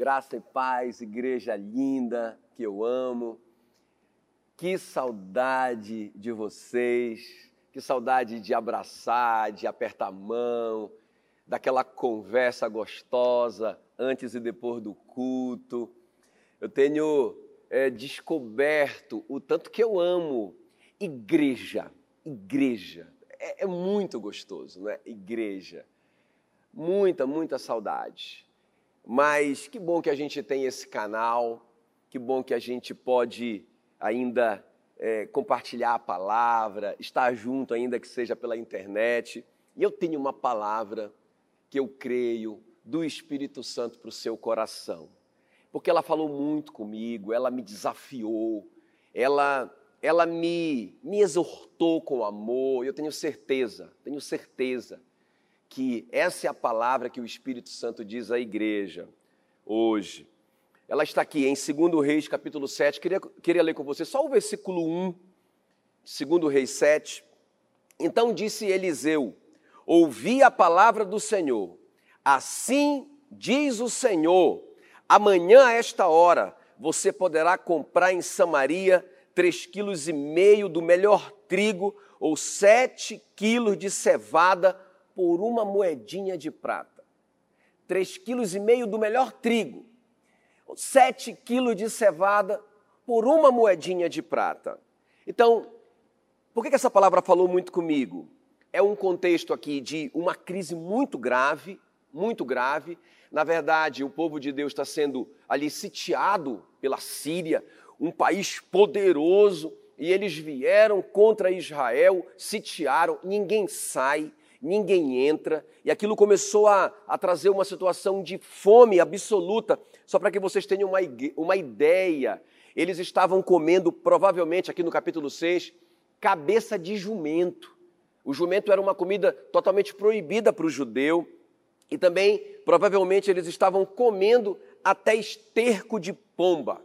Graça e paz, igreja linda que eu amo. Que saudade de vocês, que saudade de abraçar, de apertar a mão, daquela conversa gostosa antes e depois do culto. Eu tenho é, descoberto o tanto que eu amo igreja, igreja. É, é muito gostoso, não é? Igreja. Muita, muita saudade. Mas que bom que a gente tem esse canal, que bom que a gente pode ainda é, compartilhar a palavra, estar junto, ainda que seja pela internet. E eu tenho uma palavra que eu creio do Espírito Santo para o seu coração, porque ela falou muito comigo, ela me desafiou, ela, ela me, me exortou com amor. Eu tenho certeza, tenho certeza que essa é a palavra que o Espírito Santo diz à igreja hoje. Ela está aqui em 2 Reis, capítulo 7. Queria, queria ler com você só o versículo 1, 2 Reis 7. Então disse Eliseu: Ouvi a palavra do Senhor. Assim diz o Senhor: amanhã a esta hora você poderá comprar em Samaria três quilos e meio do melhor trigo ou sete quilos de cevada por uma moedinha de prata. Três quilos e meio do melhor trigo, sete quilos de cevada por uma moedinha de prata. Então, por que essa palavra falou muito comigo? É um contexto aqui de uma crise muito grave, muito grave. Na verdade, o povo de Deus está sendo ali sitiado pela Síria, um país poderoso, e eles vieram contra Israel, sitiaram, ninguém sai, ninguém entra, e aquilo começou a, a trazer uma situação de fome absoluta. Só para que vocês tenham uma, uma ideia, eles estavam comendo, provavelmente aqui no capítulo 6, cabeça de jumento. O jumento era uma comida totalmente proibida para o judeu, e também, provavelmente, eles estavam comendo até esterco de pomba.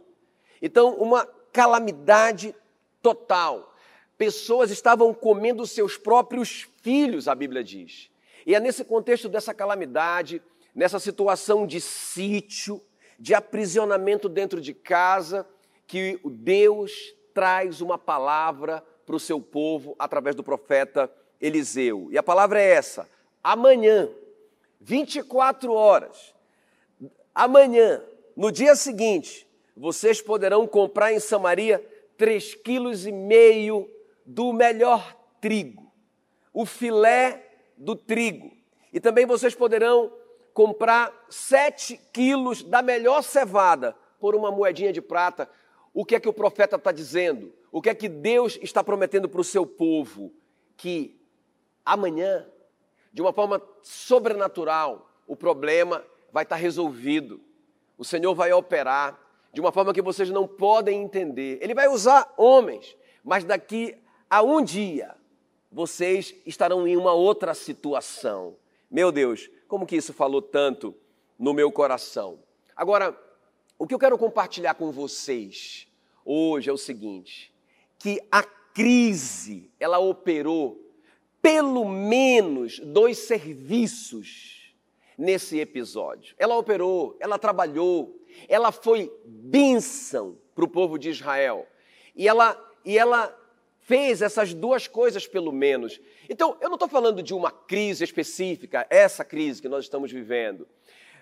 Então, uma calamidade total pessoas estavam comendo seus próprios filhos, a Bíblia diz. E é nesse contexto dessa calamidade, nessa situação de sítio, de aprisionamento dentro de casa, que Deus traz uma palavra para o seu povo através do profeta Eliseu. E a palavra é essa: amanhã, 24 horas, amanhã, no dia seguinte, vocês poderão comprar em Samaria três quilos e meio do melhor trigo, o filé do trigo. E também vocês poderão comprar sete quilos da melhor cevada por uma moedinha de prata. O que é que o profeta está dizendo? O que é que Deus está prometendo para o seu povo? Que amanhã, de uma forma sobrenatural, o problema vai estar resolvido. O Senhor vai operar de uma forma que vocês não podem entender. Ele vai usar homens, mas daqui a um dia vocês estarão em uma outra situação. Meu Deus, como que isso falou tanto no meu coração? Agora, o que eu quero compartilhar com vocês hoje é o seguinte: que a crise ela operou pelo menos dois serviços nesse episódio. Ela operou, ela trabalhou, ela foi bênção para o povo de Israel. E ela, e ela fez essas duas coisas, pelo menos. Então, eu não estou falando de uma crise específica, essa crise que nós estamos vivendo,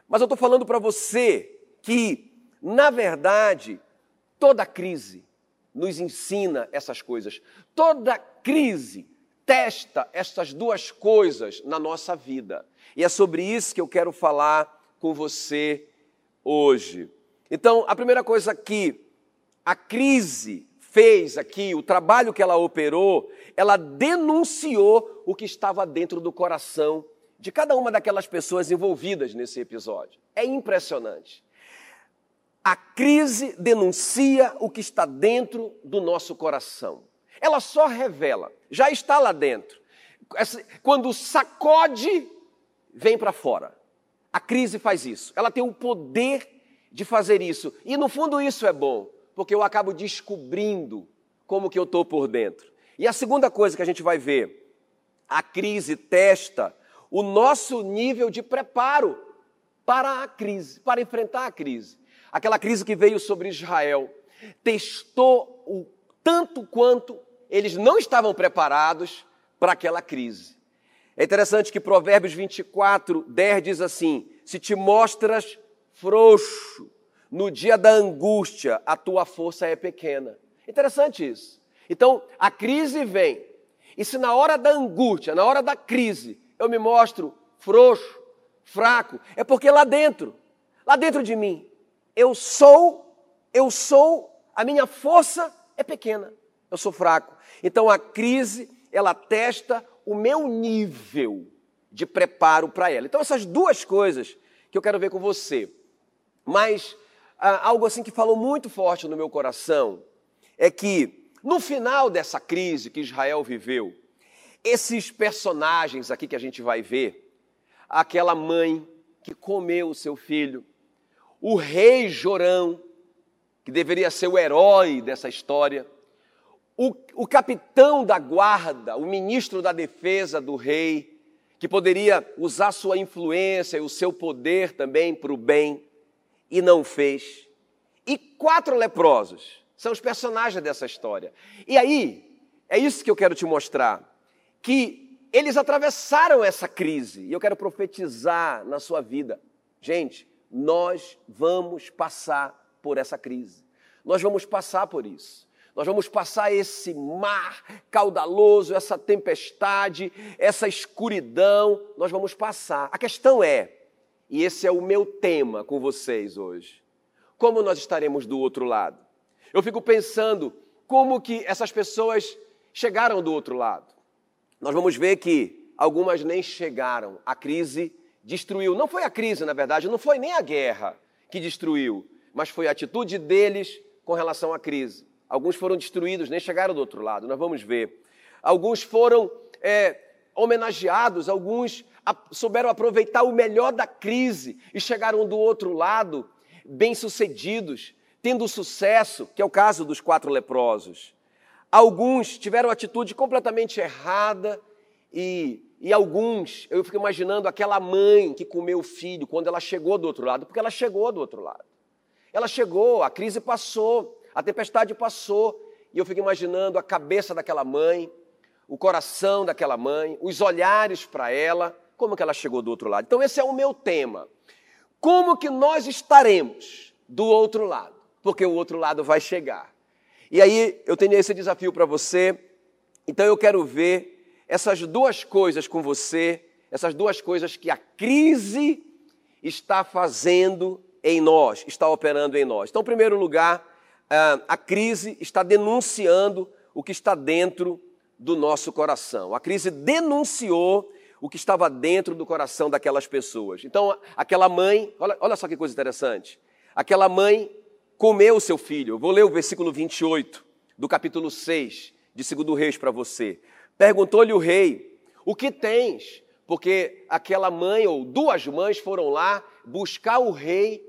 mas eu estou falando para você que, na verdade, toda crise nos ensina essas coisas. Toda crise testa essas duas coisas na nossa vida. E é sobre isso que eu quero falar com você hoje. Então, a primeira coisa que a crise fez aqui, o trabalho que ela operou, ela denunciou o que estava dentro do coração de cada uma daquelas pessoas envolvidas nesse episódio. É impressionante. A crise denuncia o que está dentro do nosso coração. Ela só revela, já está lá dentro. Quando sacode, vem para fora. A crise faz isso. Ela tem o poder de fazer isso. E no fundo isso é bom, porque eu acabo descobrindo como que eu estou por dentro. E a segunda coisa que a gente vai ver, a crise testa o nosso nível de preparo para a crise, para enfrentar a crise. Aquela crise que veio sobre Israel, testou o tanto quanto eles não estavam preparados para aquela crise. É interessante que Provérbios 24, 10 diz assim: Se te mostras frouxo no dia da angústia, a tua força é pequena. Interessante isso. Então, a crise vem. E se na hora da angústia, na hora da crise, eu me mostro frouxo, fraco, é porque lá dentro, lá dentro de mim, eu sou, eu sou, a minha força é pequena, eu sou fraco. Então a crise, ela testa o meu nível de preparo para ela. Então essas duas coisas que eu quero ver com você. Mas algo assim que falou muito forte no meu coração é que no final dessa crise que Israel viveu, esses personagens aqui que a gente vai ver, aquela mãe que comeu o seu filho, o rei Jorão, que deveria ser o herói dessa história, o, o capitão da guarda, o ministro da defesa do rei, que poderia usar sua influência e o seu poder também para o bem, e não fez. E quatro leprosos são os personagens dessa história. E aí, é isso que eu quero te mostrar, que eles atravessaram essa crise, e eu quero profetizar na sua vida. Gente, nós vamos passar por essa crise. Nós vamos passar por isso. Nós vamos passar esse mar caudaloso, essa tempestade, essa escuridão, nós vamos passar. A questão é, e esse é o meu tema com vocês hoje, como nós estaremos do outro lado? Eu fico pensando como que essas pessoas chegaram do outro lado. Nós vamos ver que algumas nem chegaram. A crise destruiu. Não foi a crise, na verdade, não foi nem a guerra que destruiu, mas foi a atitude deles com relação à crise. Alguns foram destruídos, nem chegaram do outro lado, nós vamos ver. Alguns foram é, homenageados, alguns souberam aproveitar o melhor da crise e chegaram do outro lado bem-sucedidos, tendo sucesso, que é o caso dos quatro leprosos. Alguns tiveram atitude completamente errada e, e alguns, eu fico imaginando aquela mãe que comeu o filho quando ela chegou do outro lado, porque ela chegou do outro lado. Ela chegou, a crise passou, a tempestade passou e eu fico imaginando a cabeça daquela mãe, o coração daquela mãe, os olhares para ela, como que ela chegou do outro lado. Então esse é o meu tema. Como que nós estaremos do outro lado? Porque o outro lado vai chegar. E aí eu tenho esse desafio para você. Então eu quero ver essas duas coisas com você, essas duas coisas que a crise está fazendo em nós, está operando em nós. Então, em primeiro lugar, ah, a crise está denunciando o que está dentro do nosso coração. A crise denunciou o que estava dentro do coração daquelas pessoas. Então, aquela mãe, olha, olha só que coisa interessante. Aquela mãe comeu o seu filho. Eu vou ler o versículo 28 do capítulo 6 de 2 Reis para você. Perguntou-lhe o rei: O que tens? Porque aquela mãe ou duas mães foram lá buscar o rei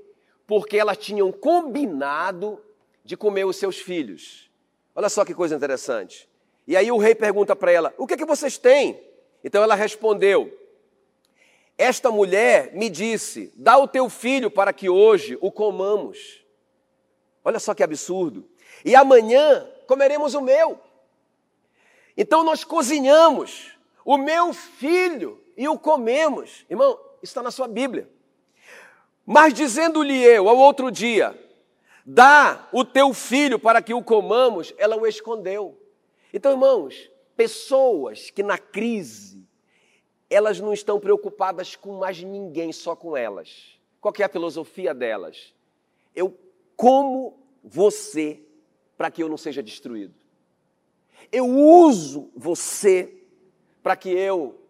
porque elas tinham combinado de comer os seus filhos. Olha só que coisa interessante. E aí o rei pergunta para ela: O que é que vocês têm? Então ela respondeu: Esta mulher me disse: Dá o teu filho para que hoje o comamos. Olha só que absurdo. E amanhã comeremos o meu. Então nós cozinhamos o meu filho e o comemos. Irmão, isso está na sua Bíblia. Mas dizendo-lhe eu ao outro dia: Dá o teu filho para que o comamos, ela o escondeu. Então, irmãos, pessoas que na crise, elas não estão preocupadas com mais ninguém, só com elas. Qual é a filosofia delas? Eu como você para que eu não seja destruído. Eu uso você para que eu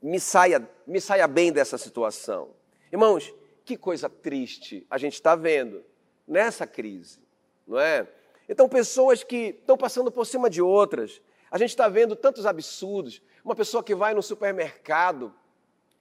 me saia, me saia bem dessa situação. Irmãos, que coisa triste a gente está vendo nessa crise, não é? Então, pessoas que estão passando por cima de outras, a gente está vendo tantos absurdos. Uma pessoa que vai no supermercado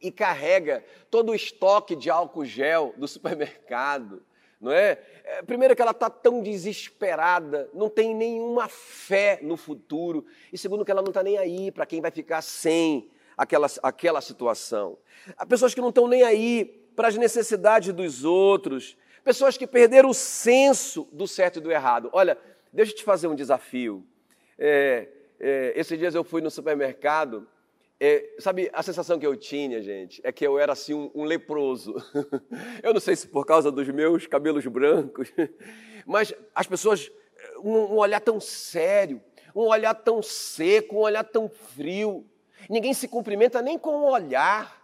e carrega todo o estoque de álcool gel do supermercado, não é? é primeiro que ela está tão desesperada, não tem nenhuma fé no futuro, e segundo que ela não está nem aí para quem vai ficar sem aquela, aquela situação. Há pessoas que não estão nem aí para as necessidades dos outros, pessoas que perderam o senso do certo e do errado. Olha, deixa eu te fazer um desafio. É, é, esses dias eu fui no supermercado, é, sabe, a sensação que eu tinha, gente, é que eu era assim um, um leproso. eu não sei se por causa dos meus cabelos brancos, mas as pessoas, um, um olhar tão sério, um olhar tão seco, um olhar tão frio. Ninguém se cumprimenta nem com um olhar.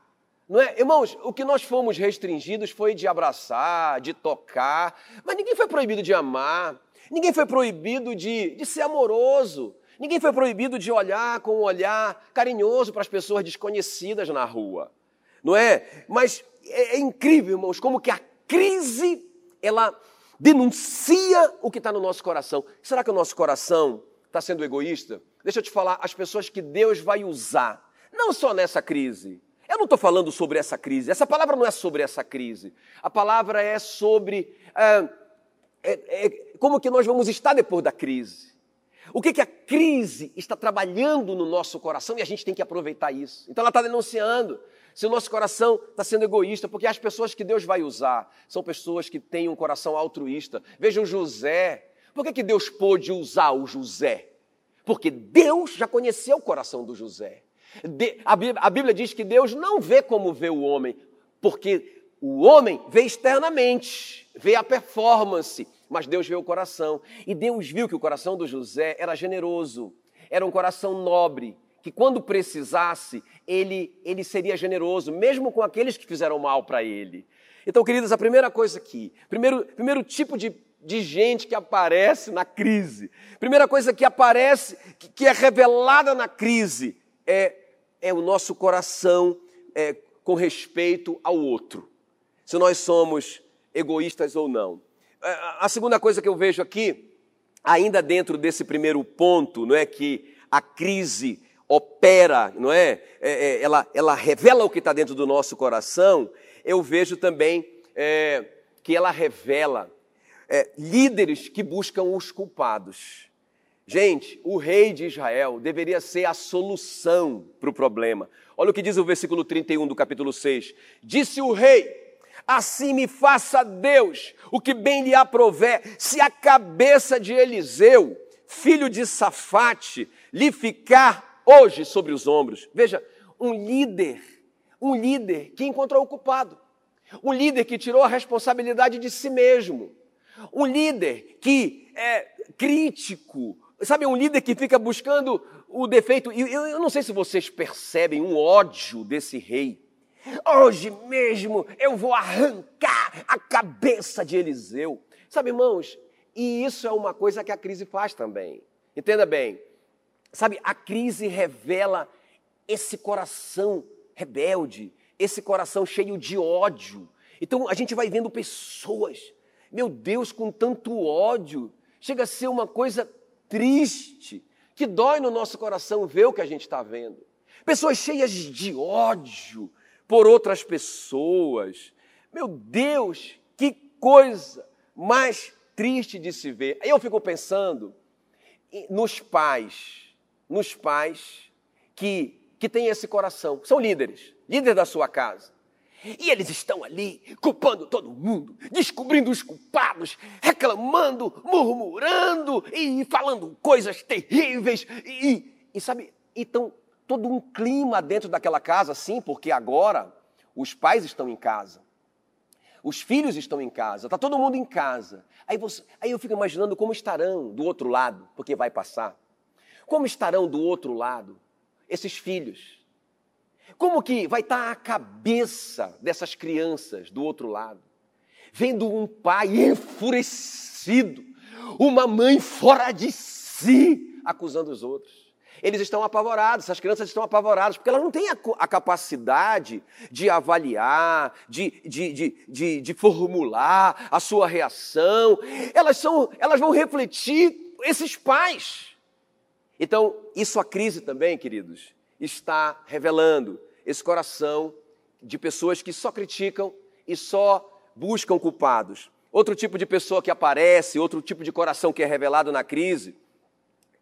Não é? Irmãos, o que nós fomos restringidos foi de abraçar, de tocar, mas ninguém foi proibido de amar, ninguém foi proibido de, de ser amoroso, ninguém foi proibido de olhar com um olhar carinhoso para as pessoas desconhecidas na rua. Não é? Mas é, é incrível, irmãos, como que a crise, ela denuncia o que está no nosso coração. Será que o nosso coração está sendo egoísta? Deixa eu te falar, as pessoas que Deus vai usar, não só nessa crise. Eu não estou falando sobre essa crise, essa palavra não é sobre essa crise. A palavra é sobre é, é, é, como que nós vamos estar depois da crise. O que, que a crise está trabalhando no nosso coração e a gente tem que aproveitar isso. Então ela está denunciando se o nosso coração está sendo egoísta, porque as pessoas que Deus vai usar são pessoas que têm um coração altruísta. Veja o José. Por que, que Deus pôde usar o José? Porque Deus já conheceu o coração do José. De, a, Bíblia, a Bíblia diz que Deus não vê como vê o homem, porque o homem vê externamente, vê a performance, mas Deus vê o coração. E Deus viu que o coração do José era generoso, era um coração nobre, que quando precisasse, ele, ele seria generoso, mesmo com aqueles que fizeram mal para ele. Então, queridos, a primeira coisa aqui, primeiro, primeiro tipo de de gente que aparece na crise. Primeira coisa que aparece, que é revelada na crise, é, é o nosso coração é, com respeito ao outro. Se nós somos egoístas ou não. É, a segunda coisa que eu vejo aqui, ainda dentro desse primeiro ponto, não é que a crise opera, não é? é, é ela, ela revela o que está dentro do nosso coração. Eu vejo também é, que ela revela é, líderes que buscam os culpados. Gente, o rei de Israel deveria ser a solução para o problema. Olha o que diz o versículo 31 do capítulo 6. Disse o rei: Assim me faça Deus o que bem lhe aprover, se a cabeça de Eliseu, filho de Safate, lhe ficar hoje sobre os ombros. Veja, um líder, um líder que encontrou o culpado, um líder que tirou a responsabilidade de si mesmo, um líder que é crítico, sabe, um líder que fica buscando o defeito. E eu, eu não sei se vocês percebem um ódio desse rei. Hoje mesmo eu vou arrancar a cabeça de Eliseu. Sabe, irmãos, e isso é uma coisa que a crise faz também. Entenda bem. Sabe, a crise revela esse coração rebelde, esse coração cheio de ódio. Então a gente vai vendo pessoas meu Deus, com tanto ódio, chega a ser uma coisa triste, que dói no nosso coração ver o que a gente está vendo. Pessoas cheias de ódio por outras pessoas. Meu Deus, que coisa mais triste de se ver. Aí eu fico pensando nos pais, nos pais que, que têm esse coração, são líderes, líderes da sua casa. E eles estão ali culpando todo mundo, descobrindo os culpados, reclamando, murmurando e falando coisas terríveis. E, e sabe, então todo um clima dentro daquela casa, sim, porque agora os pais estão em casa, os filhos estão em casa, está todo mundo em casa. Aí, você, aí eu fico imaginando como estarão do outro lado, porque vai passar. Como estarão do outro lado esses filhos? Como que vai estar a cabeça dessas crianças do outro lado? Vendo um pai enfurecido, uma mãe fora de si, acusando os outros. Eles estão apavorados, essas crianças estão apavoradas, porque elas não têm a, a capacidade de avaliar, de, de, de, de, de formular a sua reação. Elas, são, elas vão refletir esses pais. Então, isso a crise também, queridos, está revelando esse coração de pessoas que só criticam e só buscam culpados. Outro tipo de pessoa que aparece, outro tipo de coração que é revelado na crise,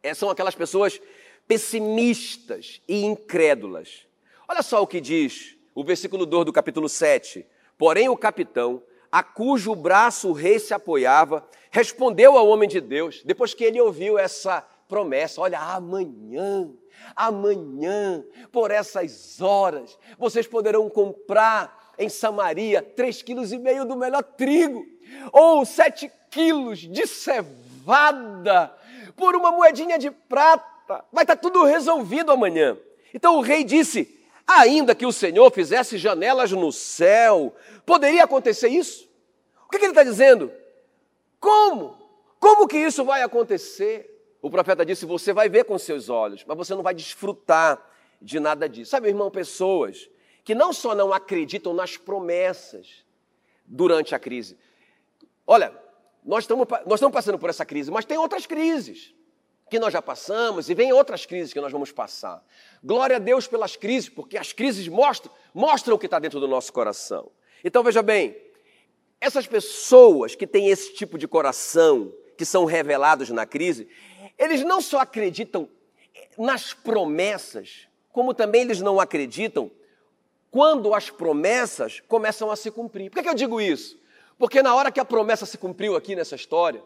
é, são aquelas pessoas pessimistas e incrédulas. Olha só o que diz o versículo 2 do capítulo 7. Porém, o capitão, a cujo braço o rei se apoiava, respondeu ao homem de Deus, depois que ele ouviu essa promessa: Olha, amanhã, amanhã, por essas horas, vocês poderão comprar em Samaria três quilos e meio do melhor trigo, ou sete quilos de cevada, por uma moedinha de prata. Vai estar tudo resolvido amanhã. Então o rei disse: Ainda que o Senhor fizesse janelas no céu, poderia acontecer isso? O que, que ele está dizendo? Como? Como que isso vai acontecer? O profeta disse: Você vai ver com seus olhos, mas você não vai desfrutar de nada disso. Sabe, irmão, pessoas que não só não acreditam nas promessas durante a crise. Olha, nós estamos, nós estamos passando por essa crise, mas tem outras crises que nós já passamos e vem outras crises que nós vamos passar. Glória a Deus pelas crises, porque as crises mostram, mostram o que está dentro do nosso coração. Então veja bem, essas pessoas que têm esse tipo de coração, que são revelados na crise, eles não só acreditam nas promessas, como também eles não acreditam quando as promessas começam a se cumprir. Por que, eu digo isso? Porque na hora que a promessa se cumpriu aqui nessa história,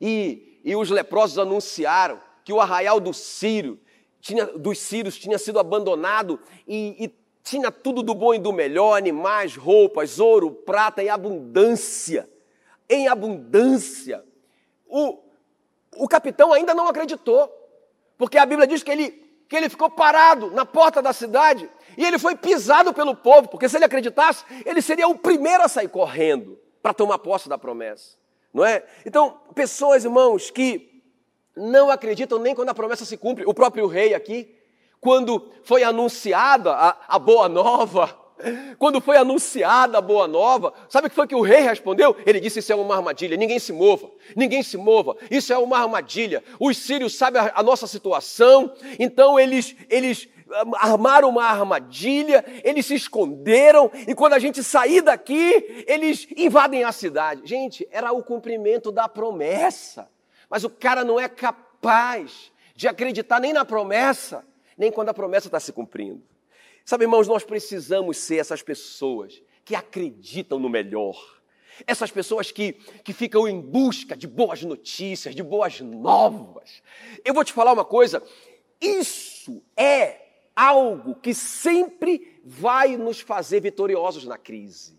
e, e os leprosos anunciaram que o arraial do Sírio, tinha, dos Sírios tinha sido abandonado e, e tinha tudo do bom e do melhor, animais, roupas, ouro, prata em abundância. Em abundância. O, o capitão ainda não acreditou, porque a Bíblia diz que ele, que ele ficou parado na porta da cidade e ele foi pisado pelo povo, porque se ele acreditasse, ele seria o primeiro a sair correndo para tomar posse da promessa, não é? Então, pessoas, irmãos, que não acreditam nem quando a promessa se cumpre. O próprio rei aqui, quando foi anunciada a, a boa nova, quando foi anunciada a boa nova, sabe o que foi que o rei respondeu? Ele disse: Isso é uma armadilha, ninguém se mova, ninguém se mova, isso é uma armadilha. Os sírios sabem a, a nossa situação, então eles, eles armaram uma armadilha, eles se esconderam, e quando a gente sair daqui, eles invadem a cidade. Gente, era o cumprimento da promessa, mas o cara não é capaz de acreditar nem na promessa, nem quando a promessa está se cumprindo. Sabe, irmãos, nós precisamos ser essas pessoas que acreditam no melhor. Essas pessoas que, que ficam em busca de boas notícias, de boas novas. Eu vou te falar uma coisa: isso é algo que sempre vai nos fazer vitoriosos na crise.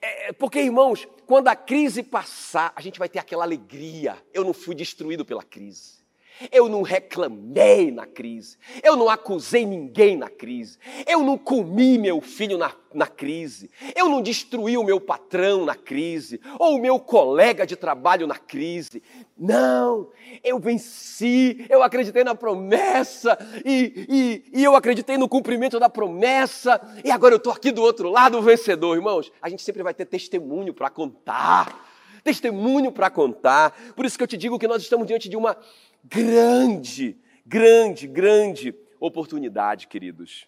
É, é porque, irmãos, quando a crise passar, a gente vai ter aquela alegria. Eu não fui destruído pela crise. Eu não reclamei na crise. Eu não acusei ninguém na crise. Eu não comi meu filho na, na crise. Eu não destruí o meu patrão na crise. Ou o meu colega de trabalho na crise. Não, eu venci. Eu acreditei na promessa. E, e, e eu acreditei no cumprimento da promessa. E agora eu estou aqui do outro lado, vencedor. Irmãos, a gente sempre vai ter testemunho para contar testemunho para contar. Por isso que eu te digo que nós estamos diante de uma grande, grande, grande oportunidade, queridos.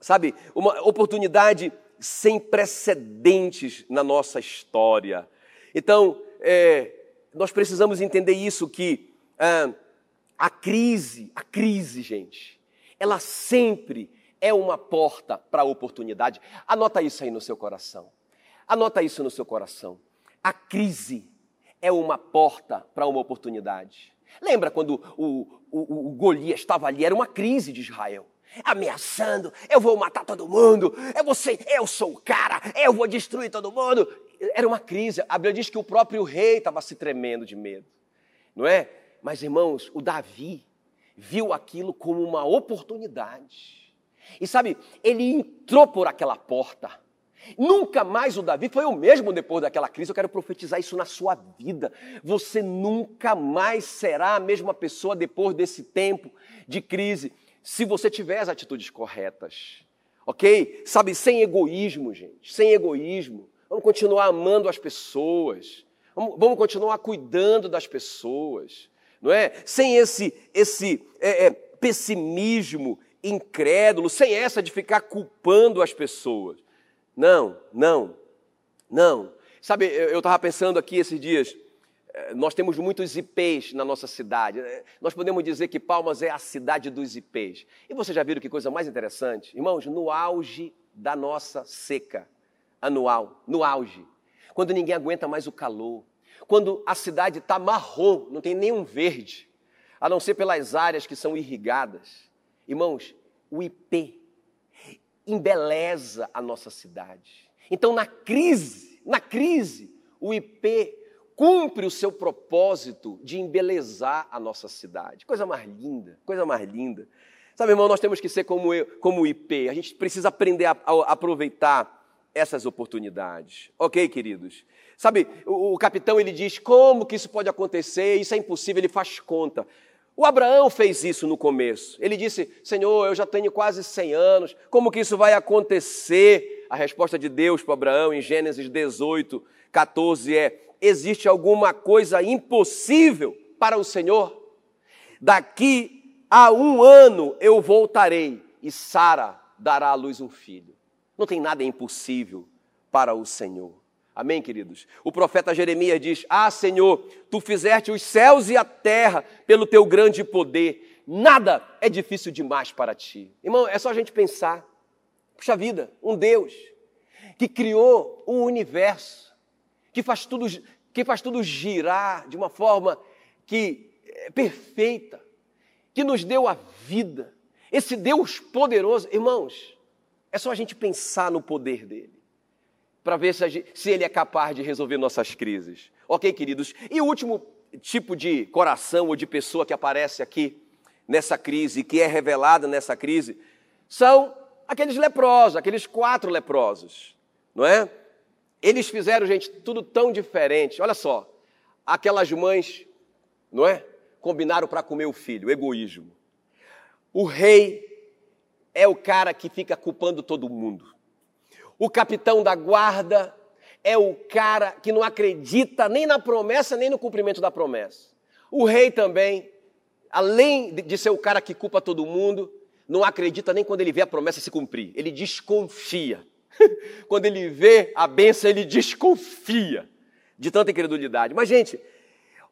Sabe, uma oportunidade sem precedentes na nossa história. Então, é, nós precisamos entender isso que ah, a crise, a crise, gente, ela sempre é uma porta para a oportunidade. Anota isso aí no seu coração. Anota isso no seu coração. A crise é uma porta para uma oportunidade. Lembra quando o, o, o Golias estava ali? Era uma crise de Israel. Ameaçando, eu vou matar todo mundo, eu ser, eu sou o cara, eu vou destruir todo mundo. Era uma crise. A Bíblia diz que o próprio rei estava se tremendo de medo, não é? Mas irmãos, o Davi viu aquilo como uma oportunidade. E sabe, ele entrou por aquela porta. Nunca mais o Davi foi o mesmo depois daquela crise. Eu quero profetizar isso na sua vida. Você nunca mais será a mesma pessoa depois desse tempo de crise, se você tiver as atitudes corretas. Ok? Sabe, sem egoísmo, gente. Sem egoísmo. Vamos continuar amando as pessoas. Vamos, continuar cuidando das pessoas. Não é? Sem esse, esse é, é, pessimismo incrédulo, sem essa de ficar culpando as pessoas. Não, não, não. Sabe, eu estava pensando aqui esses dias, eh, nós temos muitos IPs na nossa cidade. Eh, nós podemos dizer que Palmas é a cidade dos IPs. E vocês já viram que coisa mais interessante? Irmãos, no auge da nossa seca, anual, no auge, quando ninguém aguenta mais o calor, quando a cidade está marrom, não tem nenhum verde, a não ser pelas áreas que são irrigadas. Irmãos, o IP embeleza a nossa cidade. Então, na crise, na crise, o IP cumpre o seu propósito de embelezar a nossa cidade. Coisa mais linda, coisa mais linda. Sabe, irmão, nós temos que ser como, eu, como o IP. A gente precisa aprender a, a aproveitar essas oportunidades. Ok, queridos? Sabe, o, o, capitão ele diz como que isso pode acontecer, isso é impossível, ele faz conta. O Abraão fez isso no começo. Ele disse: Senhor, eu já tenho quase 100 anos, como que isso vai acontecer? A resposta de Deus para Abraão em Gênesis 18, 14 é: Existe alguma coisa impossível para o Senhor? Daqui a um ano eu voltarei e Sara dará à luz um filho. Não tem nada impossível para o Senhor. Amém, queridos? O profeta Jeremias diz: Ah, Senhor, tu fizeste os céus e a terra pelo teu grande poder. Nada é difícil demais para ti. Irmão, é só a gente pensar. Puxa vida, um Deus que criou o universo, que faz tudo, que faz tudo girar de uma forma que é perfeita, que nos deu a vida. Esse Deus poderoso, irmãos, é só a gente pensar no poder dele, para ver se, gente, se, ele é capaz de resolver nossas crises. Ok, queridos? E o último tipo de coração ou de pessoa que aparece aqui nessa crise, que é revelada nessa crise, são aqueles leprosos, aqueles quatro leprosos, não é? Eles fizeram, gente, tudo tão diferente. Olha só, aquelas mães, não é? Combinaram para comer o filho, egoísmo. O rei é o cara que fica culpando todo mundo. O capitão da guarda é o cara que não acredita nem na promessa, nem no cumprimento da promessa. O rei também, além de ser o cara que culpa todo mundo, não acredita nem quando ele vê a promessa se cumprir. Ele desconfia. quando ele vê a benção, ele desconfia de tanta incredulidade. Mas, gente,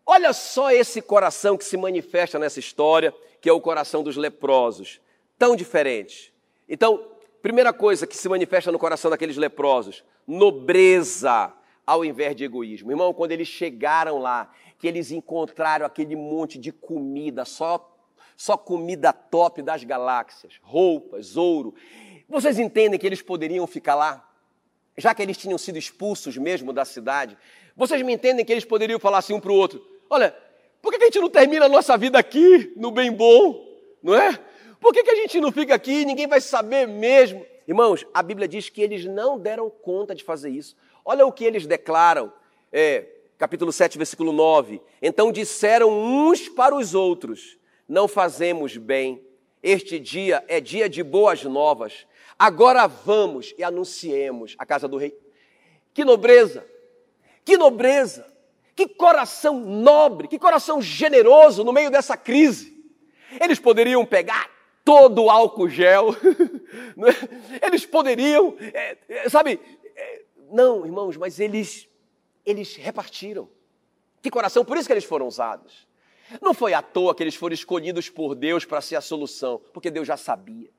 olha só esse coração que se manifesta nessa história, que é o coração dos leprosos tão diferentes. Então, primeira coisa que se manifesta no coração daqueles leprosos, nobreza ao invés de egoísmo. Irmão, quando eles chegaram lá, que eles encontraram aquele monte de comida, só só comida top das galáxias, roupas, ouro. Vocês entendem que eles poderiam ficar lá? Já que eles tinham sido expulsos mesmo da cidade, vocês me entendem que eles poderiam falar assim um para o outro: olha, por que a gente não termina a nossa vida aqui, no bem bom? Não é? Por que, que a gente não fica aqui? Ninguém vai saber mesmo. Irmãos, a Bíblia diz que eles não deram conta de fazer isso. Olha o que eles declaram, é, capítulo 7, versículo 9. Então disseram uns para os outros: Não fazemos bem, este dia é dia de boas novas. Agora vamos e anunciemos a casa do rei. Que nobreza! Que nobreza! Que coração nobre, que coração generoso no meio dessa crise. Eles poderiam pegar todo o álcool gel. É? Eles poderiam, é, é, sabe? É, não, irmãos, mas eles, eles repartiram. Que coração, por isso que eles foram usados. Não foi à toa que eles foram escolhidos por Deus para ser a solução, porque Deus já sabia,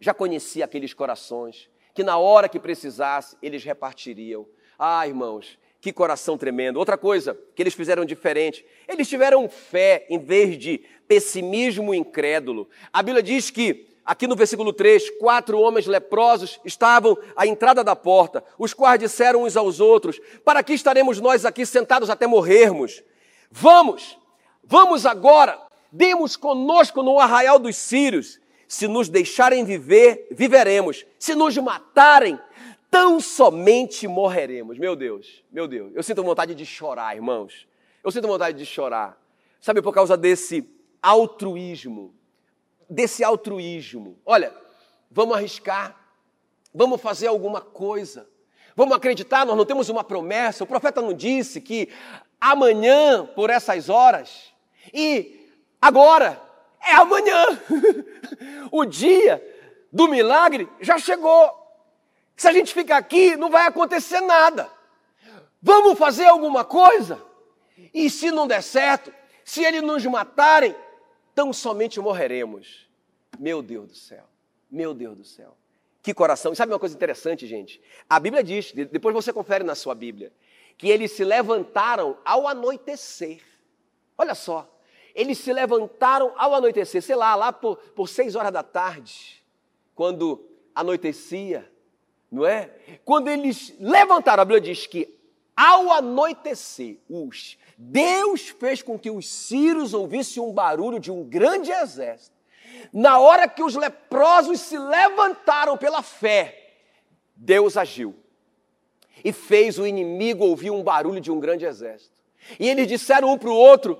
já conhecia aqueles corações, que na hora que precisasse, eles repartiriam. Ah, irmãos, que coração tremendo. Outra coisa que eles fizeram diferente, eles tiveram fé em vez de pessimismo incrédulo. A Bíblia diz que, aqui no versículo 3, quatro homens leprosos estavam à entrada da porta, os quais disseram uns aos outros: Para que estaremos nós aqui sentados até morrermos? Vamos, vamos agora, demos conosco no arraial dos sírios. Se nos deixarem viver, viveremos. Se nos matarem, tão somente morreremos. Meu Deus, meu Deus, eu sinto vontade de chorar, irmãos. Eu sinto vontade de chorar. Sabe, por causa desse altruísmo. Desse altruísmo. Olha, vamos arriscar, vamos fazer alguma coisa. Vamos acreditar, nós não temos uma promessa. O profeta não disse que amanhã, por essas horas, e agora, é amanhã. o dia do milagre já chegou. Se a gente ficar aqui, não vai acontecer nada. Vamos fazer alguma coisa? E se não der certo, se eles nos matarem, tão somente morreremos. Meu Deus do céu, meu Deus do céu. Que coração. E sabe uma coisa interessante, gente? A Bíblia diz, depois você confere na sua Bíblia, que eles se levantaram ao anoitecer. Olha só, eles se levantaram ao anoitecer, sei lá, lá por, por seis horas da tarde, quando anoitecia, não é? Quando eles levantaram, a Bíblia diz que ao anoitecer, os, Deus fez com que os sírios ouvissem um barulho de um grande exército. Na hora que os leprosos se levantaram pela fé, Deus agiu e fez o inimigo ouvir um barulho de um grande exército. E eles disseram um para o outro: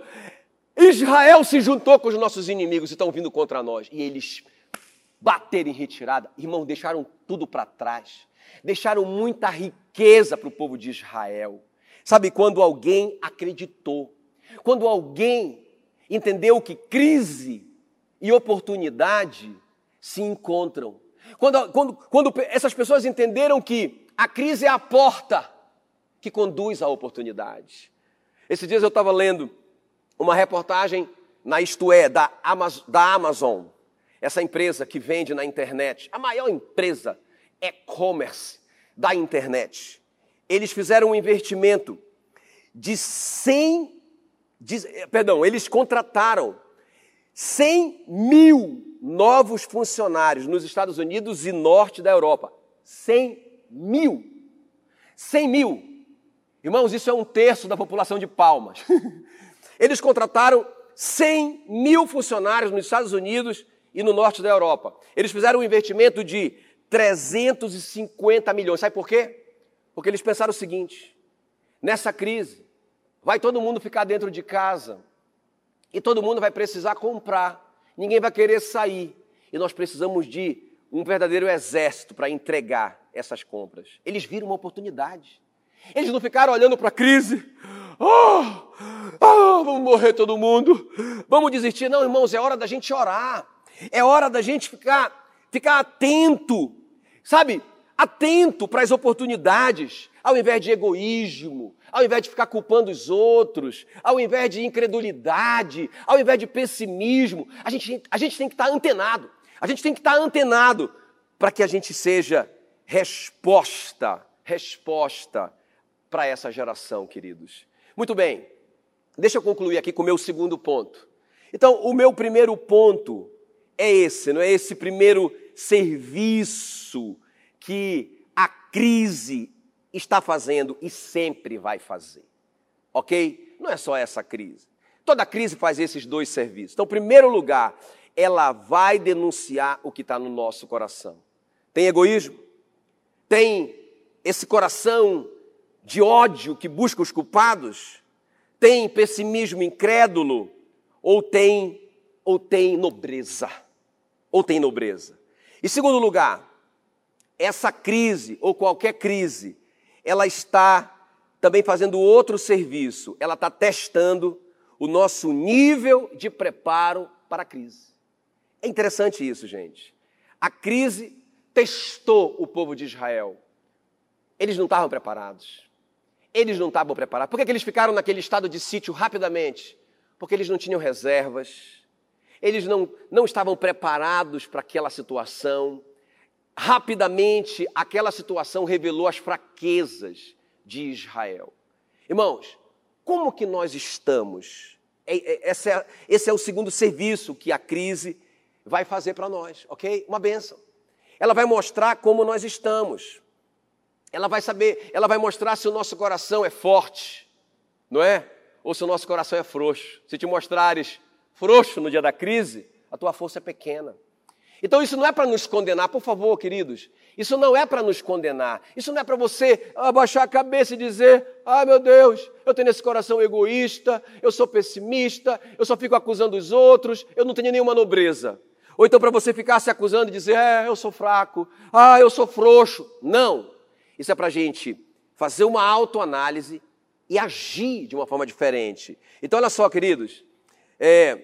Israel se juntou com os nossos inimigos e estão vindo contra nós. E eles bateram em retirada. Irmão, deixaram tudo para trás. Deixaram muita riqueza para o povo de Israel. Sabe, quando alguém acreditou, quando alguém entendeu que crise e oportunidade se encontram. Quando, quando, quando essas pessoas entenderam que a crise é a porta que conduz à oportunidade. Esses dias eu estava lendo uma reportagem na Isto É, da Amazon, da Amazon, essa empresa que vende na internet, a maior empresa e-commerce da internet. Eles fizeram um investimento de 100, de, perdão, eles contrataram 100 mil novos funcionários nos Estados Unidos e norte da Europa. 100 mil. 100 mil. Irmãos, isso é um terço da população de Palmas. Eles contrataram 100 mil funcionários nos Estados Unidos e no norte da Europa. Eles fizeram um investimento de 350 milhões. Sabe por quê? Porque eles pensaram o seguinte: nessa crise, vai todo mundo ficar dentro de casa e todo mundo vai precisar comprar, ninguém vai querer sair. E nós precisamos de um verdadeiro exército para entregar essas compras. Eles viram uma oportunidade. Eles não ficaram olhando para a crise. Oh, oh, vamos morrer todo mundo. Vamos desistir. Não, irmãos, é hora da gente orar. É hora da gente ficar, ficar atento, sabe? Atento para as oportunidades, ao invés de egoísmo, ao invés de ficar culpando os outros, ao invés de incredulidade, ao invés de pessimismo. A gente, a gente tem que estar antenado. A gente tem que estar antenado para que a gente seja resposta, resposta para essa geração, queridos. Muito bem, deixa eu concluir aqui com o meu segundo ponto. Então, o meu primeiro ponto é esse, não é esse primeiro serviço que a crise está fazendo e sempre vai fazer. Ok? Não é só essa crise. Toda crise faz esses dois serviços. Então, em primeiro lugar, ela vai denunciar o que está no nosso coração. Tem egoísmo? Tem esse coração de ódio que busca os culpados? Tem pessimismo incrédulo? Ou tem, ou tem nobreza? Ou tem nobreza? Em segundo lugar, essa crise, ou qualquer crise, ela está também fazendo outro serviço. Ela está testando o nosso nível de preparo para a crise. É interessante isso, gente. A crise testou o povo de Israel. Eles não estavam preparados. Eles não estavam preparados. Por que, que eles ficaram naquele estado de sítio rapidamente? Porque eles não tinham reservas, eles não, não estavam preparados para aquela situação. Rapidamente, aquela situação revelou as fraquezas de Israel. Irmãos, como que nós estamos? Esse é, esse é o segundo serviço que a crise vai fazer para nós, ok? Uma benção. Ela vai mostrar como nós estamos. Ela vai saber, ela vai mostrar se o nosso coração é forte, não é? Ou se o nosso coração é frouxo. Se te mostrares frouxo no dia da crise, a tua força é pequena. Então isso não é para nos condenar, por favor, queridos. Isso não é para nos condenar. Isso não é para você abaixar a cabeça e dizer: "Ai, ah, meu Deus, eu tenho esse coração egoísta, eu sou pessimista, eu só fico acusando os outros, eu não tenho nenhuma nobreza". Ou então para você ficar se acusando e dizer: "É, eu sou fraco, ah, eu sou frouxo". Não. Isso é para a gente fazer uma autoanálise e agir de uma forma diferente. Então, olha só, queridos, é,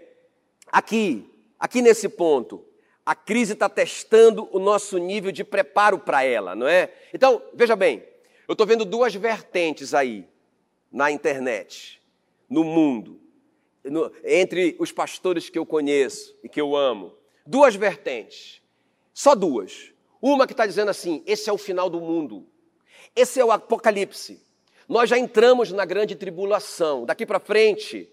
aqui, aqui nesse ponto, a crise está testando o nosso nível de preparo para ela, não é? Então, veja bem, eu estou vendo duas vertentes aí na internet, no mundo, no, entre os pastores que eu conheço e que eu amo. Duas vertentes, só duas. Uma que está dizendo assim: esse é o final do mundo, esse é o apocalipse. Nós já entramos na grande tribulação. Daqui para frente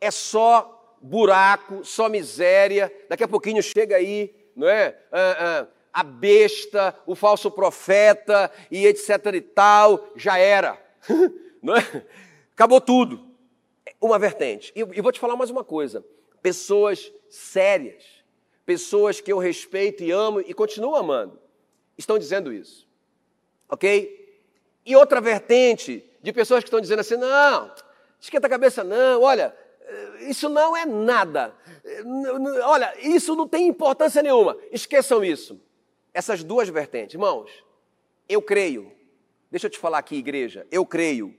é só buraco, só miséria. Daqui a pouquinho chega aí, não é? Ah, ah, a besta, o falso profeta e etc e tal. Já era. não é? Acabou tudo. Uma vertente. E, e vou te falar mais uma coisa. Pessoas sérias, pessoas que eu respeito e amo e continuo amando, estão dizendo isso. Ok? E outra vertente de pessoas que estão dizendo assim: não, esquenta a cabeça, não, olha, isso não é nada. Olha, isso não tem importância nenhuma. Esqueçam isso. Essas duas vertentes. Irmãos, eu creio, deixa eu te falar aqui, igreja, eu creio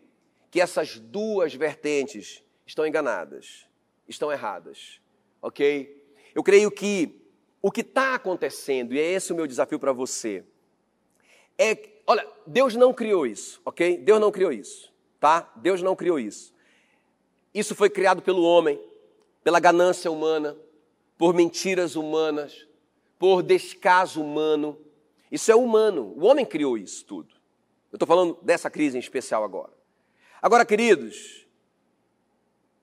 que essas duas vertentes estão enganadas, estão erradas, ok? Eu creio que o que está acontecendo, e é esse o meu desafio para você, é olha, Deus não criou isso, ok? Deus não criou isso, tá? Deus não criou isso. Isso foi criado pelo homem, pela ganância humana, por mentiras humanas, por descaso humano. Isso é humano. O homem criou isso tudo. Eu estou falando dessa crise em especial agora. Agora, queridos,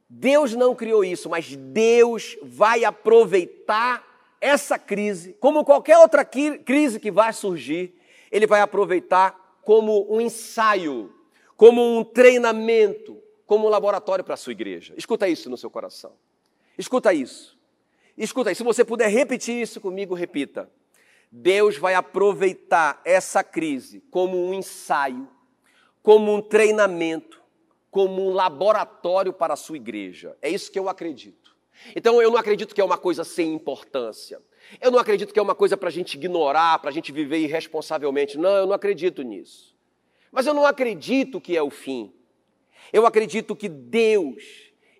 Deus não criou isso, mas Deus vai aproveitar essa crise, como qualquer outra crise que vai surgir, ele vai aproveitar como um ensaio, como um treinamento, como um laboratório para a sua igreja. Escuta isso no seu coração. Escuta isso. Escuta isso. Se você puder repetir isso comigo, repita. Deus vai aproveitar essa crise como um ensaio, como um treinamento, como um laboratório para a sua igreja. É isso que eu acredito. Então eu não acredito que é uma coisa sem importância. Eu não acredito que é uma coisa para a gente ignorar, para a gente viver irresponsavelmente. Não, eu não acredito nisso. Mas eu não acredito que é o fim. Eu acredito que Deus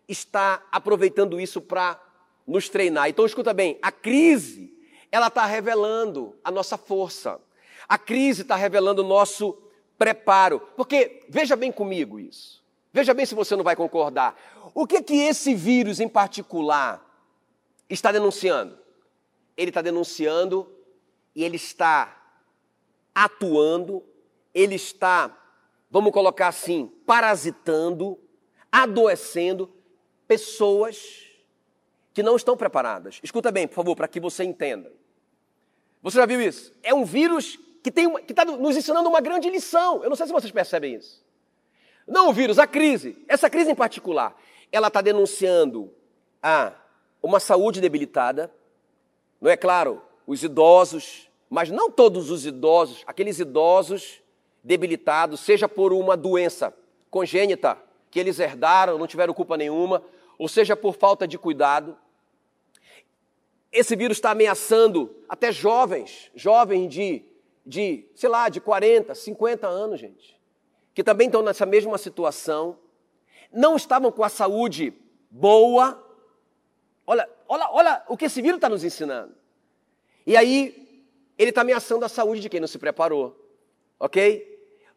está aproveitando isso para nos treinar. Então escuta bem, a crise, ela está revelando a nossa força. A crise está revelando o nosso preparo. Porque, veja bem comigo isso. Veja bem se você não vai concordar. O que que esse vírus em particular está denunciando? ele está denunciando e ele está atuando, ele está, vamos colocar assim, parasitando, adoecendo pessoas que não estão preparadas. Escuta bem, por favor, para que você entenda. Você já viu isso? É um vírus que está nos ensinando uma grande lição. Eu não sei se vocês percebem isso. Não o vírus, a crise. Essa crise em particular, ela está denunciando a uma saúde debilitada, não é claro, os idosos, mas não todos os idosos, aqueles idosos debilitados, seja por uma doença congênita que eles herdaram, não tiveram culpa nenhuma, ou seja por falta de cuidado. Esse vírus está ameaçando até jovens, jovens de, de, sei lá, de 40, 50 anos, gente, que também estão nessa mesma situação, não estavam com a saúde boa. Olha, Olha, olha o que esse vírus está nos ensinando. E aí, ele está ameaçando a saúde de quem não se preparou. Ok?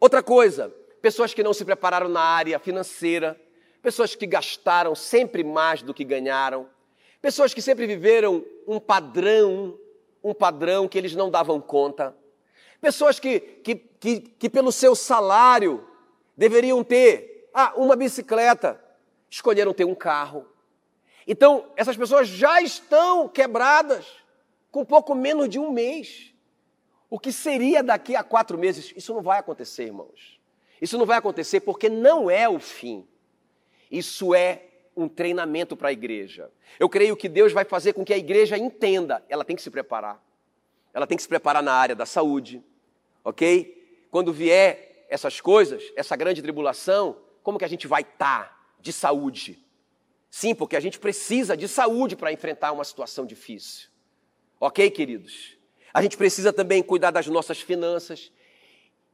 Outra coisa, pessoas que não se prepararam na área financeira, pessoas que gastaram sempre mais do que ganharam, pessoas que sempre viveram um padrão, um padrão que eles não davam conta, pessoas que, que, que, que pelo seu salário deveriam ter ah, uma bicicleta, escolheram ter um carro. Então, essas pessoas já estão quebradas com pouco menos de um mês. O que seria daqui a quatro meses? Isso não vai acontecer, irmãos. Isso não vai acontecer porque não é o fim. Isso é um treinamento para a igreja. Eu creio que Deus vai fazer com que a igreja entenda, ela tem que se preparar. Ela tem que se preparar na área da saúde, ok? Quando vier essas coisas, essa grande tribulação, como que a gente vai estar tá de saúde? Sim, porque a gente precisa de saúde para enfrentar uma situação difícil. Ok, queridos? A gente precisa também cuidar das nossas finanças.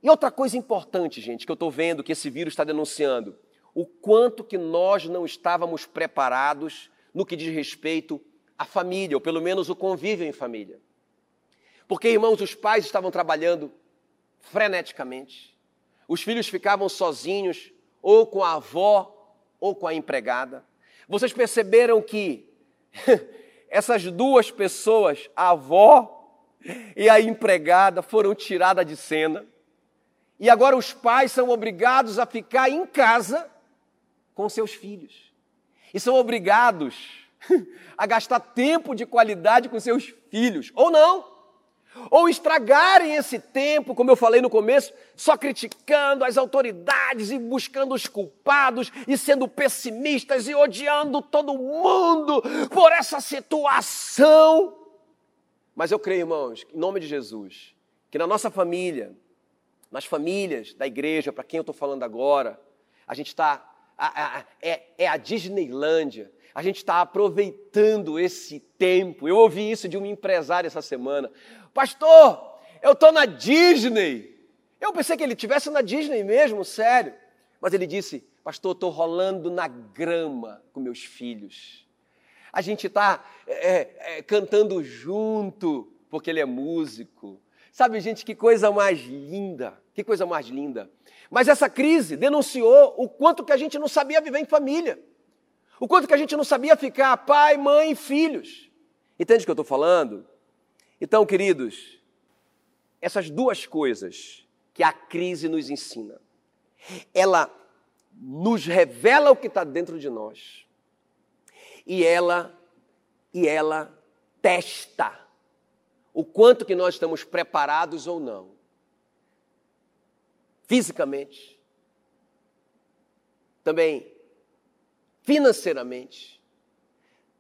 E outra coisa importante, gente, que eu estou vendo que esse vírus está denunciando, o quanto que nós não estávamos preparados no que diz respeito à família, ou pelo menos o convívio em família. Porque, irmãos, os pais estavam trabalhando freneticamente, os filhos ficavam sozinhos, ou com a avó, ou com a empregada. Vocês perceberam que essas duas pessoas, a avó e a empregada foram tiradas de cena. E agora os pais são obrigados a ficar em casa com seus filhos. E são obrigados a gastar tempo de qualidade com seus filhos, ou não. Ou estragarem esse tempo, como eu falei no começo, só criticando as autoridades e buscando os culpados e sendo pessimistas e odiando todo mundo por essa situação. Mas eu creio, irmãos, em nome de Jesus, que na nossa família, nas famílias da igreja, para quem eu estou falando agora, a gente está. É, é a Disneylândia. A gente está aproveitando esse tempo. Eu ouvi isso de um empresário essa semana. Pastor, eu estou na Disney. Eu pensei que ele estivesse na Disney mesmo, sério. Mas ele disse: Pastor, estou rolando na grama com meus filhos. A gente está é, é, cantando junto, porque ele é músico. Sabe, gente, que coisa mais linda, que coisa mais linda. Mas essa crise denunciou o quanto que a gente não sabia viver em família. O quanto que a gente não sabia ficar pai, mãe filhos. Entende o que eu estou falando? Então, queridos, essas duas coisas que a crise nos ensina, ela nos revela o que está dentro de nós e ela e ela testa o quanto que nós estamos preparados ou não. Fisicamente, também financeiramente,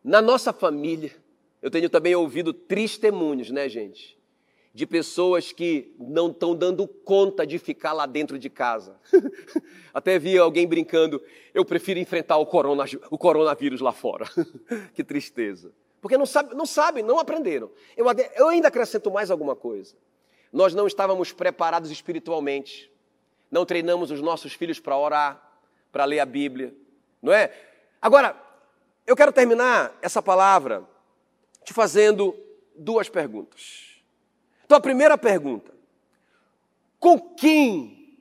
na nossa família. Eu tenho também ouvido testemunhos, né, gente? De pessoas que não estão dando conta de ficar lá dentro de casa. Até vi alguém brincando, eu prefiro enfrentar o, corona, o coronavírus lá fora. que tristeza. Porque não, não sabem, não aprenderam. Eu, eu ainda acrescento mais alguma coisa. Nós não estávamos preparados espiritualmente. Não treinamos os nossos filhos para orar, para ler a Bíblia. Não é? Agora, eu quero terminar essa palavra te fazendo duas perguntas. Então, a primeira pergunta: com quem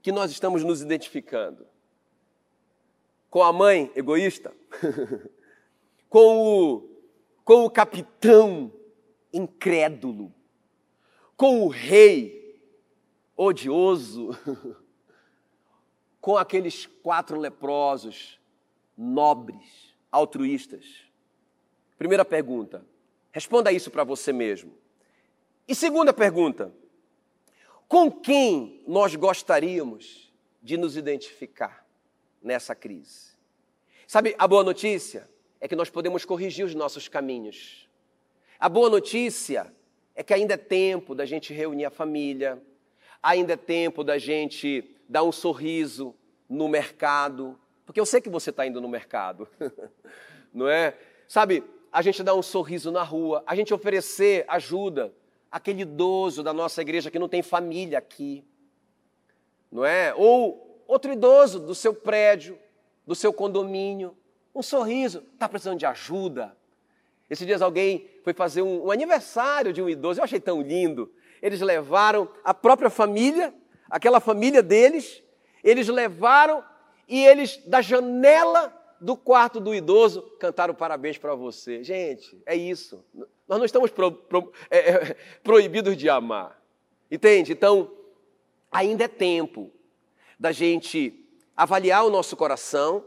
que nós estamos nos identificando? Com a mãe egoísta? com o com o capitão incrédulo, com o rei odioso, com aqueles quatro leprosos nobres, altruístas? Primeira pergunta, responda isso para você mesmo. E segunda pergunta, com quem nós gostaríamos de nos identificar nessa crise? Sabe, a boa notícia é que nós podemos corrigir os nossos caminhos. A boa notícia é que ainda é tempo da gente reunir a família, ainda é tempo da gente dar um sorriso no mercado, porque eu sei que você está indo no mercado, não é? Sabe, a gente dar um sorriso na rua, a gente oferecer ajuda àquele idoso da nossa igreja que não tem família aqui, não é? Ou outro idoso do seu prédio, do seu condomínio, um sorriso, está precisando de ajuda. Esses dias alguém foi fazer um, um, aniversário de um idoso, eu achei tão lindo. Eles levaram a própria família, aquela família deles, eles levaram e eles, da janela do quarto do idoso, cantaram parabéns para você. Gente, é isso. Nós não estamos pro, pro, é, é, proibidos de amar. Entende? Então, ainda é tempo da gente avaliar o nosso coração,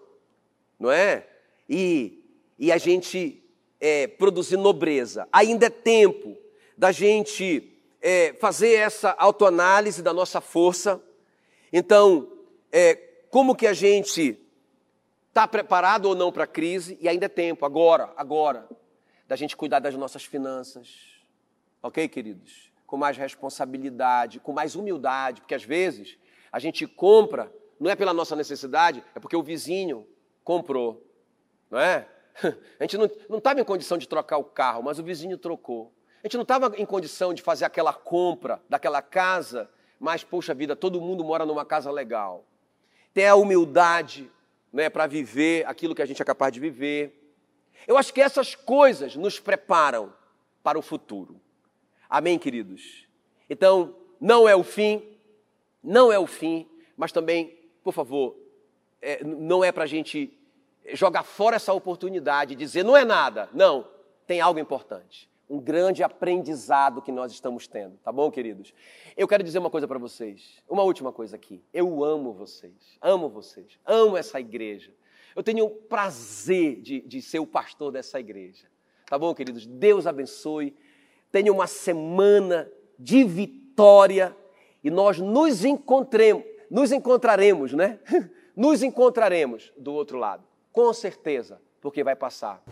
não é? e, e a gente é, produzir nobreza. Ainda é tempo da gente é, fazer essa autoanálise da nossa força. Então, é, como que a gente está preparado ou não para a crise? E ainda é tempo, agora, agora, da gente cuidar das nossas finanças. Ok, queridos? Com mais responsabilidade, com mais humildade, porque às vezes a gente compra, não é pela nossa necessidade, é porque o vizinho comprou não é? A gente não estava em condição de trocar o carro, mas o vizinho trocou. A gente não estava em condição de fazer aquela compra daquela casa, mas, poxa vida, todo mundo mora numa casa legal. Ter a humildade né, para viver aquilo que a gente é capaz de viver. Eu acho que essas coisas nos preparam para o futuro. Amém, queridos? Então, não é o fim, não é o fim, mas também, por favor, é, não é para a gente jogar fora essa oportunidade, dizer não é nada. Não, tem algo importante. um grande aprendizado que nós estamos tendo, tá bom, queridos? Eu quero dizer uma coisa para vocês, uma última coisa aqui. Eu amo vocês, amo vocês, amo essa igreja. Eu tenho o prazer de, de ser o pastor dessa igreja, tá bom, queridos? Deus abençoe. Tenha uma semana de vitória e nós nos encontremos, nos encontraremos, né? Nos encontraremos do outro lado, com certeza, porque vai passar.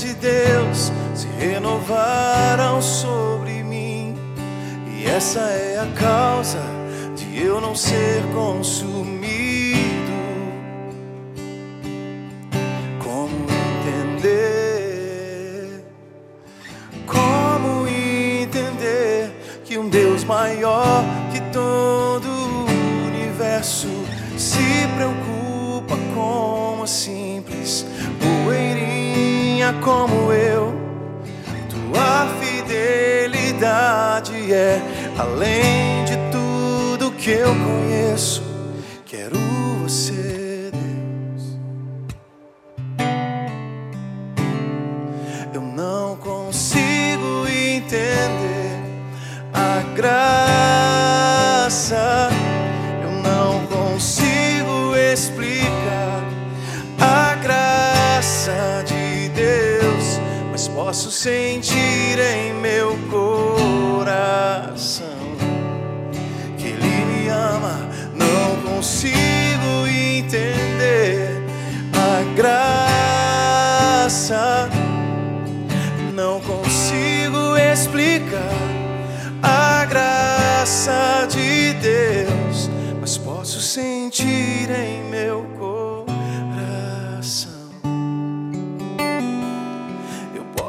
De Deus se renovaram sobre mim. E essa é a causa de eu não ser consumido. Como eu? Tua fidelidade é além de tudo que eu conheço. Mas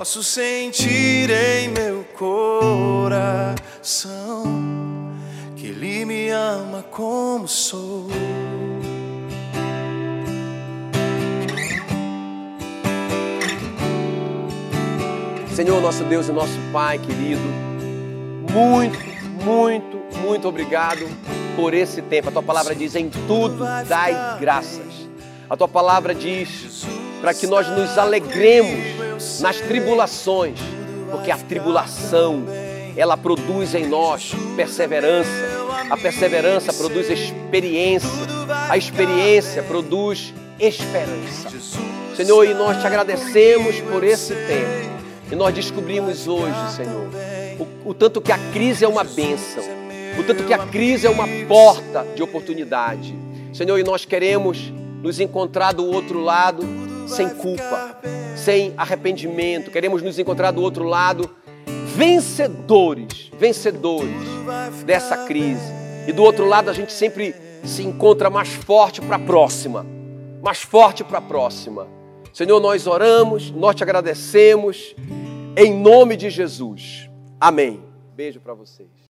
posso sentir em meu coração que Ele me ama como sou. Senhor, nosso Deus e nosso Pai querido, muito, muito, muito obrigado por esse tempo. A tua palavra diz: em tudo dai graças. A tua palavra diz para que nós nos alegremos nas tribulações, porque a tribulação ela produz em nós perseverança. A perseverança produz experiência. A experiência produz esperança. Senhor, e nós te agradecemos por esse tempo. E nós descobrimos hoje, Senhor, o, o tanto que a crise é uma bênção, o tanto que a crise é uma porta de oportunidade. Senhor, e nós queremos nos encontrar do outro lado sem culpa, sem arrependimento. Queremos nos encontrar do outro lado vencedores, vencedores dessa crise. E do outro lado a gente sempre se encontra mais forte para a próxima, mais forte para a próxima. Senhor, nós oramos, nós te agradecemos, em nome de Jesus. Amém. Beijo para vocês.